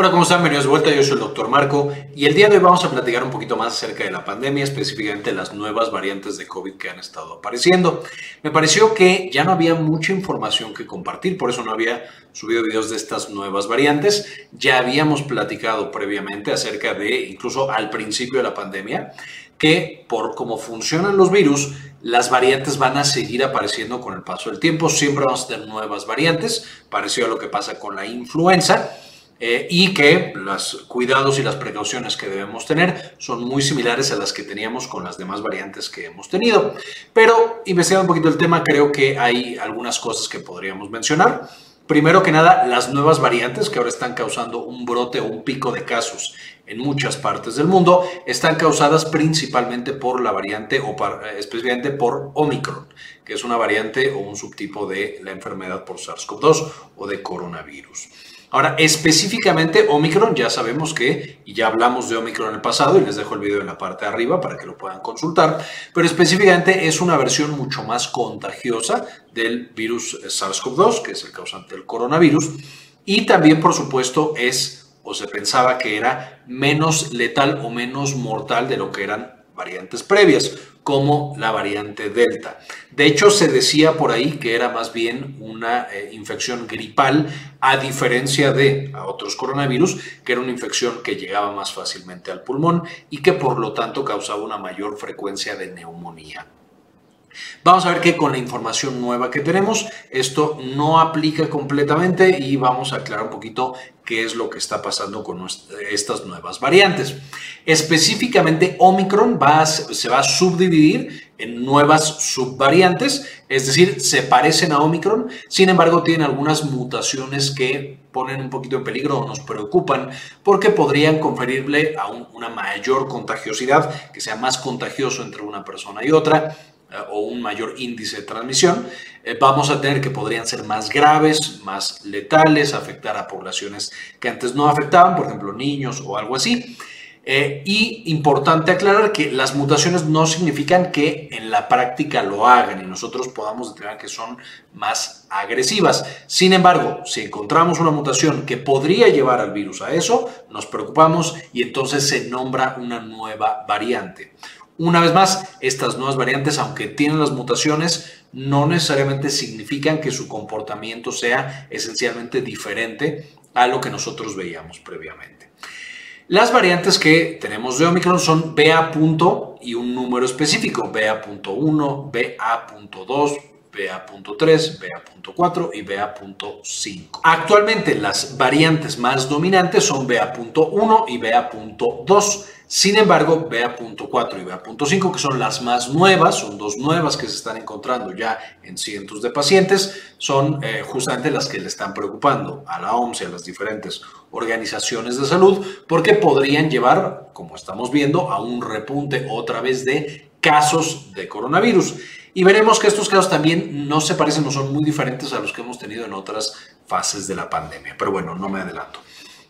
Hola, ¿cómo están? Bienvenidos de vuelta. Yo soy el doctor Marco y el día de hoy vamos a platicar un poquito más acerca de la pandemia, específicamente las nuevas variantes de COVID que han estado apareciendo. Me pareció que ya no había mucha información que compartir, por eso no había subido videos de estas nuevas variantes. Ya habíamos platicado previamente acerca de, incluso al principio de la pandemia, que por cómo funcionan los virus, las variantes van a seguir apareciendo con el paso del tiempo. Siempre vamos a tener nuevas variantes, parecido a lo que pasa con la influenza. Eh, y que los cuidados y las precauciones que debemos tener son muy similares a las que teníamos con las demás variantes que hemos tenido. Pero investigando un poquito el tema, creo que hay algunas cosas que podríamos mencionar. Primero que nada, las nuevas variantes que ahora están causando un brote o un pico de casos en muchas partes del mundo están causadas principalmente por la variante o especialmente por Omicron, que es una variante o un subtipo de la enfermedad por SARS-CoV-2 o de coronavirus. Ahora, específicamente Omicron, ya sabemos que, y ya hablamos de Omicron en el pasado, y les dejo el video en la parte de arriba para que lo puedan consultar, pero específicamente es una versión mucho más contagiosa del virus SARS-CoV-2, que es el causante del coronavirus, y también, por supuesto, es, o se pensaba que era menos letal o menos mortal de lo que eran variantes previas, como la variante Delta. De hecho, se decía por ahí que era más bien una eh, infección gripal, a diferencia de otros coronavirus, que era una infección que llegaba más fácilmente al pulmón y que por lo tanto causaba una mayor frecuencia de neumonía. Vamos a ver que con la información nueva que tenemos, esto no aplica completamente y vamos a aclarar un poquito qué es lo que está pasando con estas nuevas variantes. Específicamente, Omicron se va a subdividir en nuevas subvariantes, es decir, se parecen a Omicron, sin embargo tienen algunas mutaciones que ponen un poquito en peligro o nos preocupan porque podrían conferirle a una mayor contagiosidad, que sea más contagioso entre una persona y otra, o un mayor índice de transmisión, eh, vamos a tener que podrían ser más graves, más letales, afectar a poblaciones que antes no afectaban, por ejemplo, niños o algo así. Eh, y importante aclarar que las mutaciones no significan que en la práctica lo hagan y nosotros podamos determinar que son más agresivas. Sin embargo, si encontramos una mutación que podría llevar al virus a eso, nos preocupamos y entonces se nombra una nueva variante. Una vez más, estas nuevas variantes, aunque tienen las mutaciones, no necesariamente significan que su comportamiento sea esencialmente diferente a lo que nosotros veíamos previamente. Las variantes que tenemos de Omicron son BA. y un número específico, BA.1, BA.2, BA.3, BA.4 y BA.5. Actualmente las variantes más dominantes son BA.1 y BA.2 sin embargo, BA.4 y BA.5, que son las más nuevas, son dos nuevas que se están encontrando ya en cientos de pacientes, son eh, justamente las que le están preocupando a la OMS y a las diferentes organizaciones de salud, porque podrían llevar, como estamos viendo, a un repunte otra vez de casos de coronavirus. Y veremos que estos casos también no se parecen, no son muy diferentes a los que hemos tenido en otras fases de la pandemia. Pero bueno, no me adelanto.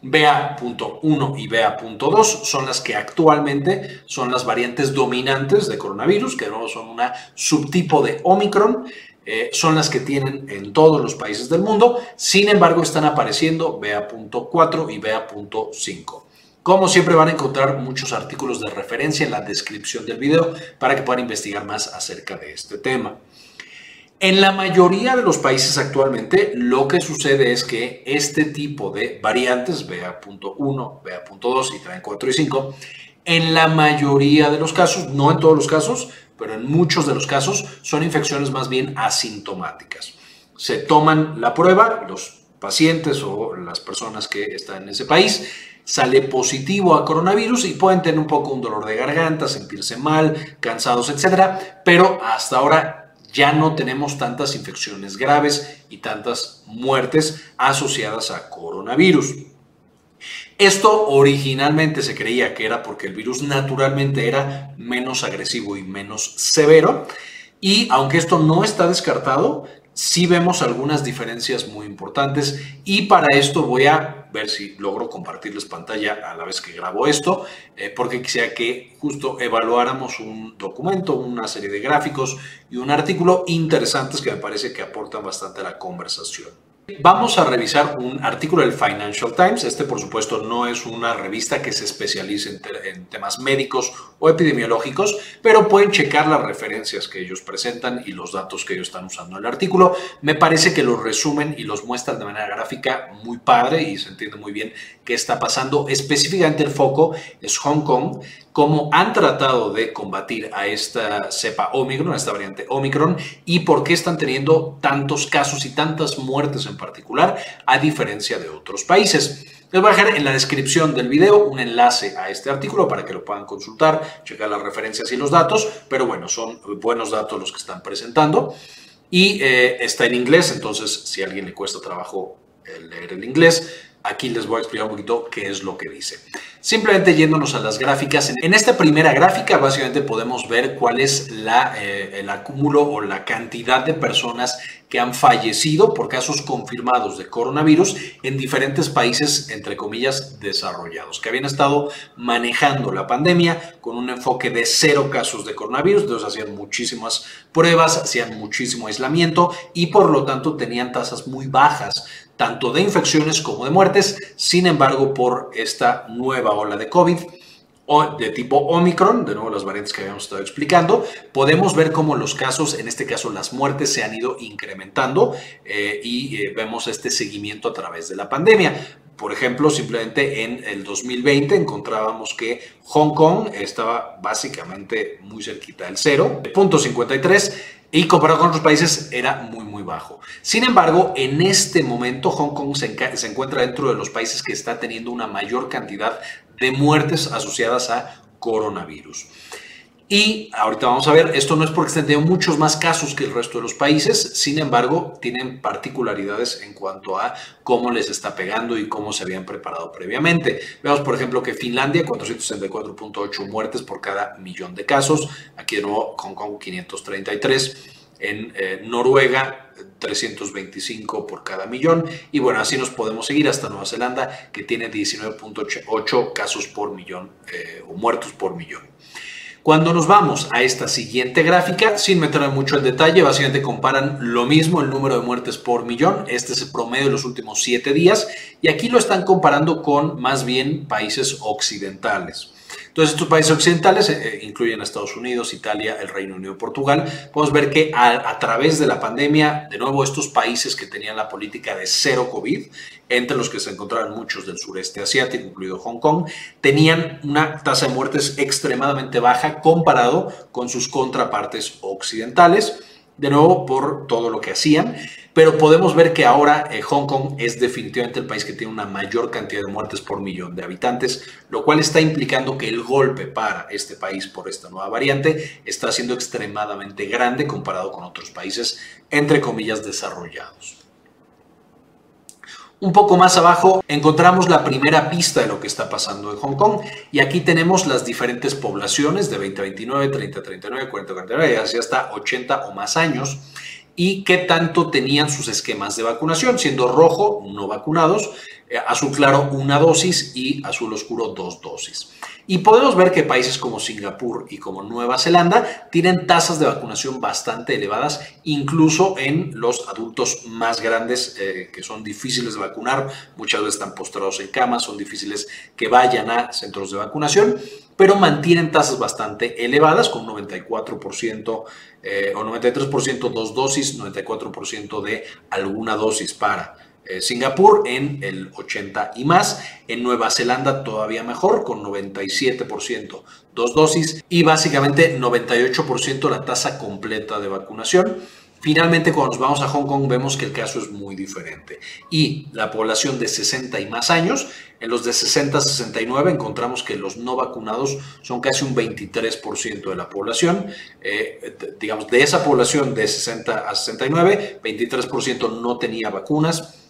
BA.1 y BA.2 son las que actualmente son las variantes dominantes de coronavirus, que no son una subtipo de Omicron. Eh, son las que tienen en todos los países del mundo. Sin embargo, están apareciendo BA.4 y BA.5. Como siempre van a encontrar muchos artículos de referencia en la descripción del video para que puedan investigar más acerca de este tema. En la mayoría de los países actualmente lo que sucede es que este tipo de variantes, BA.1, BA.2 y también 4 y 5, en la mayoría de los casos, no en todos los casos, pero en muchos de los casos, son infecciones más bien asintomáticas. Se toman la prueba, los pacientes o las personas que están en ese país, sale positivo a coronavirus y pueden tener un poco un dolor de garganta, sentirse mal, cansados, etcétera, pero hasta ahora ya no tenemos tantas infecciones graves y tantas muertes asociadas a coronavirus. Esto originalmente se creía que era porque el virus naturalmente era menos agresivo y menos severo. Y aunque esto no está descartado, sí vemos algunas diferencias muy importantes y para esto voy a ver si logro compartirles pantalla a la vez que grabo esto, eh, porque quisiera que justo evaluáramos un documento, una serie de gráficos y un artículo interesantes que me parece que aportan bastante a la conversación. Vamos a revisar un artículo del Financial Times. Este, por supuesto, no es una revista que se especialice en, en, temas médicos o epidemiológicos, pero pueden checar las referencias que ellos presentan y los datos que ellos están usando en el artículo. Me parece que los resumen y los muestran de manera gráfica muy padre y se entiende muy bien qué está pasando. Específicamente el foco es Hong Kong, cómo han tratado de combatir a esta cepa Omicron, a esta variante Omicron, y por qué están teniendo tantos casos y tantas muertes en particular, a diferencia de otros países. Les voy a dejar en la descripción del video un enlace a este artículo para que lo puedan consultar, checar las referencias y los datos, pero bueno, son buenos datos los que están presentando. Y eh, está en inglés, entonces si a alguien le cuesta trabajo leer el inglés, Aquí les voy a explicar un poquito qué es lo que dice. Simplemente yéndonos a las gráficas. En esta primera gráfica básicamente podemos ver cuál es eh, el acúmulo o la cantidad de personas que han fallecido por casos confirmados de coronavirus en diferentes países, entre comillas, desarrollados, que habían estado manejando la pandemia con un enfoque de cero casos de coronavirus, entonces hacían muchísimas pruebas, hacían muchísimo aislamiento y por lo tanto tenían tasas muy bajas tanto de infecciones como de muertes. Sin embargo, por esta nueva ola de COVID o de tipo Omicron, de nuevo las variantes que habíamos estado explicando, podemos ver cómo los casos, en este caso las muertes, se han ido incrementando eh, y eh, vemos este seguimiento a través de la pandemia. Por ejemplo, simplemente en el 2020 encontrábamos que Hong Kong estaba básicamente muy cerquita del cero, punto 53 y comparado con otros países era muy, muy Sin embargo, en este momento Hong Kong se, encuentra dentro de los países que está teniendo una mayor cantidad de muertes asociadas a coronavirus. Y ahorita vamos a ver, esto no es porque estén teniendo muchos más casos que el resto de los países, sin embargo, tienen particularidades en cuanto a cómo les está pegando y cómo se habían preparado previamente. Vemos, por ejemplo, que Finlandia, 464.8 muertes por cada millón de casos, aquí de nuevo Hong Kong 533, en eh, Noruega 325 por cada millón y bueno, así nos podemos seguir hasta Nueva Zelanda que tiene 19.8 casos por millón eh, o muertos por millón. Cuando nos vamos a esta siguiente gráfica, sin meterme mucho en detalle, básicamente comparan lo mismo el número de muertes por millón. Este es el promedio de los últimos siete días y aquí lo están comparando con más bien países occidentales. Entonces, estos países occidentales eh, eh, incluyen a Estados Unidos, Italia, el Reino Unido, Portugal. Podemos ver que a, a, través de la pandemia, de nuevo, estos países que tenían la política de cero COVID, entre los que se encontraban muchos del sureste asiático, incluido Hong Kong, tenían una tasa de muertes extremadamente baja comparado con sus contrapartes occidentales de nuevo por todo lo que hacían, pero podemos ver que ahora eh, Hong Kong es definitivamente el país que tiene una mayor cantidad de muertes por millón de habitantes, lo cual está implicando que el golpe para este país por esta nueva variante está siendo extremadamente grande comparado con otros países, entre comillas, desarrollados. Un poco más abajo encontramos la primera pista de lo que está pasando en Hong Kong y aquí tenemos las diferentes poblaciones de 20 a 29, 30 a 39, 40 a 49 y así hasta 80 o más años y qué tanto tenían sus esquemas de vacunación, siendo rojo no vacunados, eh, azul claro una dosis y azul oscuro dos dosis. Y podemos ver que países como Singapur y como Nueva Zelanda tienen tasas de vacunación bastante elevadas, incluso en los adultos más grandes eh, que son difíciles de vacunar, muchas veces están postrados en cama, son difíciles que vayan a centros de vacunación, pero mantienen tasas bastante elevadas con 94% eh, o 93% dos dosis, 94% de alguna dosis para eh, Singapur en el 80 y más, en Nueva Zelanda todavía mejor con 97% dos dosis y básicamente 98% la tasa completa de vacunación. Finalmente, cuando nos vamos a Hong Kong, vemos que el caso es muy diferente. Y la población de 60 y más años, en los de 60 a 69, encontramos que los no vacunados son casi un 23% de la población. Eh, digamos, de esa población de 60 a 69, 23% no tenía vacunas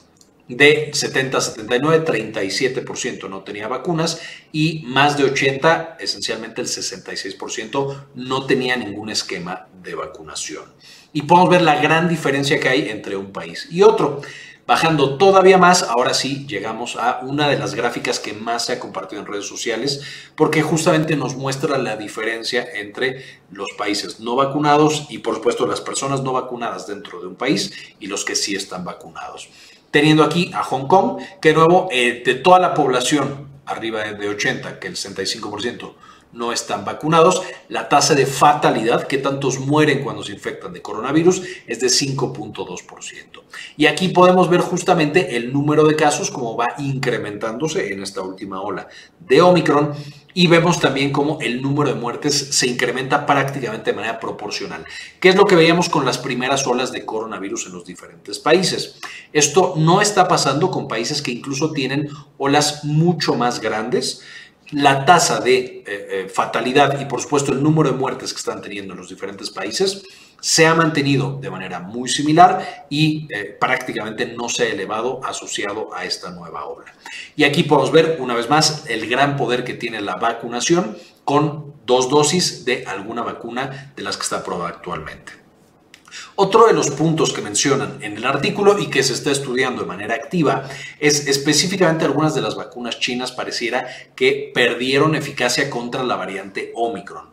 de 70 a 79, 37% no tenía vacunas y más de 80, esencialmente el 66%, no tenía ningún esquema de vacunación. Y podemos ver la gran diferencia que hay entre un país y otro. Bajando todavía más, ahora sí llegamos a una de las gráficas que más se ha compartido en redes sociales, porque justamente nos muestra la diferencia entre los países no vacunados y por supuesto las personas no vacunadas dentro de un país y los que sí están vacunados. Teniendo aquí a Hong Kong, que de nuevo, eh, de toda la población arriba de 80, que el 65% no están vacunados. La tasa de fatalidad, que tantos mueren cuando se infectan de coronavirus, es de 5.2%. Y aquí podemos ver justamente el número de casos, como va incrementándose en esta última ola de Omicron. Y vemos también cómo el número de muertes se incrementa prácticamente de manera proporcional, que es lo que veíamos con las primeras olas de coronavirus en los diferentes países. Esto no está pasando con países que incluso tienen olas mucho más grandes la tasa de eh, eh, fatalidad y por supuesto el número de muertes que están teniendo en los diferentes países se ha mantenido de manera muy similar y eh, prácticamente no se ha elevado asociado a esta nueva ola. Y aquí podemos ver una vez más el gran poder que tiene la vacunación con dos dosis de alguna vacuna de las que está aprobada actualmente. Otro de los puntos que mencionan en el artículo y que se está estudiando de manera activa es específicamente algunas de las vacunas chinas pareciera que perdieron eficacia contra la variante Omicron.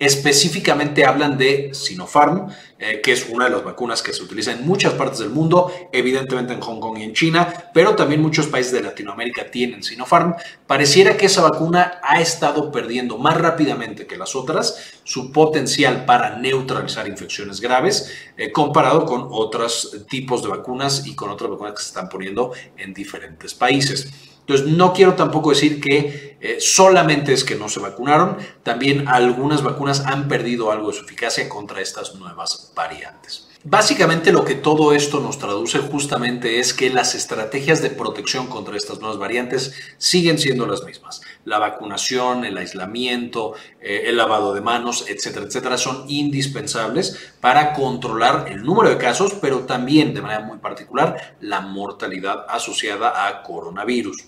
Específicamente hablan de Sinopharm, eh, que es una de las vacunas que se utiliza en muchas partes del mundo, evidentemente en Hong Kong y en China, pero también muchos países de Latinoamérica tienen Sinopharm. Pareciera que esa vacuna ha estado perdiendo más rápidamente que las otras su potencial para neutralizar infecciones graves eh, comparado con otros tipos de vacunas y con otras vacunas que se están poniendo en diferentes países. Entonces, no quiero tampoco decir que eh, solamente es que no se vacunaron, también algunas vacunas han perdido algo de su eficacia contra estas nuevas variantes. Básicamente lo que todo esto nos traduce justamente es que las estrategias de protección contra estas nuevas variantes siguen siendo las mismas. La vacunación, el aislamiento, eh, el lavado de manos, etcétera, etcétera, son indispensables para controlar el número de casos, pero también de manera muy particular la mortalidad asociada a coronavirus.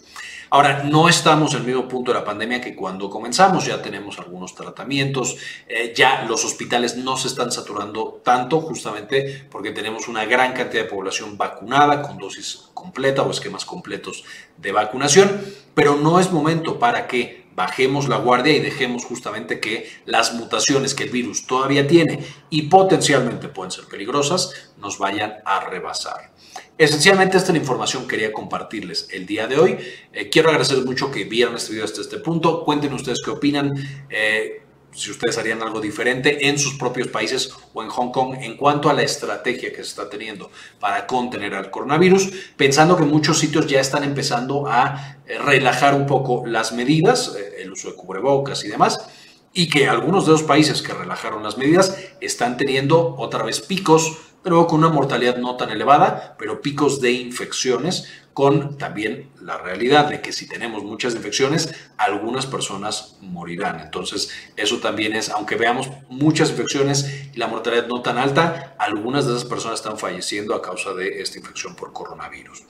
Ahora, no estamos en el mismo punto de la pandemia que cuando comenzamos, ya tenemos algunos tratamientos, eh, ya los hospitales no se están saturando tanto justamente porque tenemos una gran cantidad de población vacunada con dosis completa o esquemas completos de vacunación, pero no es momento para que bajemos la guardia y dejemos justamente que las mutaciones que el virus todavía tiene y potencialmente pueden ser peligrosas nos vayan a rebasar. Esencialmente esta es la información que quería compartirles el día de hoy. Eh, quiero agradecer mucho que vieran este video hasta este punto. Cuenten ustedes qué opinan. Eh, si ustedes harían algo diferente en sus propios países o en Hong Kong en cuanto a la estrategia que se está teniendo para contener al coronavirus, pensando que muchos sitios ya están empezando a eh, relajar un poco las medidas, el uso de cubrebocas y demás, y que algunos de los países que relajaron las medidas están teniendo otra vez picos pero con una mortalidad no tan elevada, pero picos de infecciones, con también la realidad de que si tenemos muchas infecciones, algunas personas morirán. Entonces, eso también es, aunque veamos muchas infecciones y la mortalidad no tan alta, algunas de esas personas están falleciendo a causa de esta infección por coronavirus.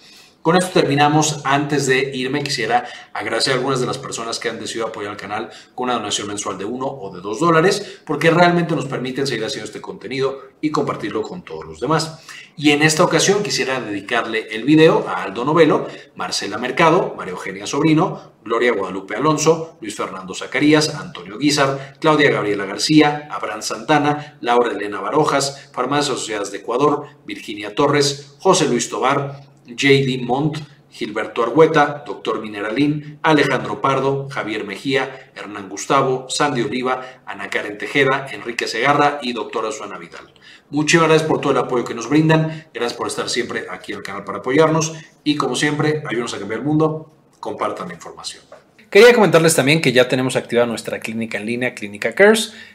Con esto terminamos. Antes de irme, quisiera agradecer a algunas de las personas que han decidido apoyar al canal con una donación mensual de 1 o de 2 dólares, porque realmente nos permiten seguir haciendo este contenido y compartirlo con todos los demás. Y en esta ocasión quisiera dedicarle el video a Aldo Novelo, Marcela Mercado, María Eugenia Sobrino, Gloria Guadalupe Alonso, Luis Fernando Zacarías, Antonio Guizar, Claudia Gabriela García, Abraham Santana, Laura Elena Barojas, Farmacias Asociadas de Ecuador, Virginia Torres, José Luis Tobar, J.D. Montt, Gilberto Argueta, Doctor Mineralín, Alejandro Pardo, Javier Mejía, Hernán Gustavo, Sandy Oliva, Ana Karen Tejeda, Enrique Segarra y doctora Suana Vidal. Muchas gracias por todo el apoyo que nos brindan, gracias por estar siempre aquí en el canal para apoyarnos y como siempre, ayúdenos a cambiar el mundo, compartan la información. Quería comentarles también que ya tenemos activada nuestra clínica en línea, Clínica Cares.